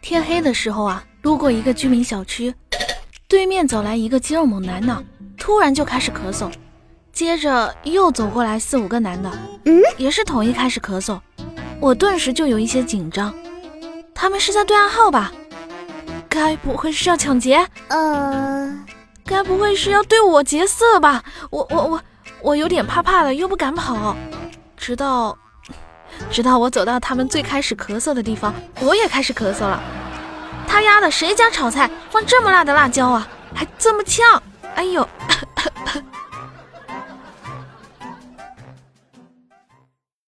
天黑的时候啊，路过一个居民小区，对面走来一个肌肉猛男呢，突然就开始咳嗽，接着又走过来四五个男的，嗯，也是统一开始咳嗽，我顿时就有一些紧张，他们是在对暗号吧？该不会是要抢劫？呃，该不会是要对我劫色吧？我我我我有点怕怕的，又不敢跑，直到。直到我走到他们最开始咳嗽的地方，我也开始咳嗽了。他丫的，谁家炒菜放这么辣的辣椒啊？还这么呛！哎呦，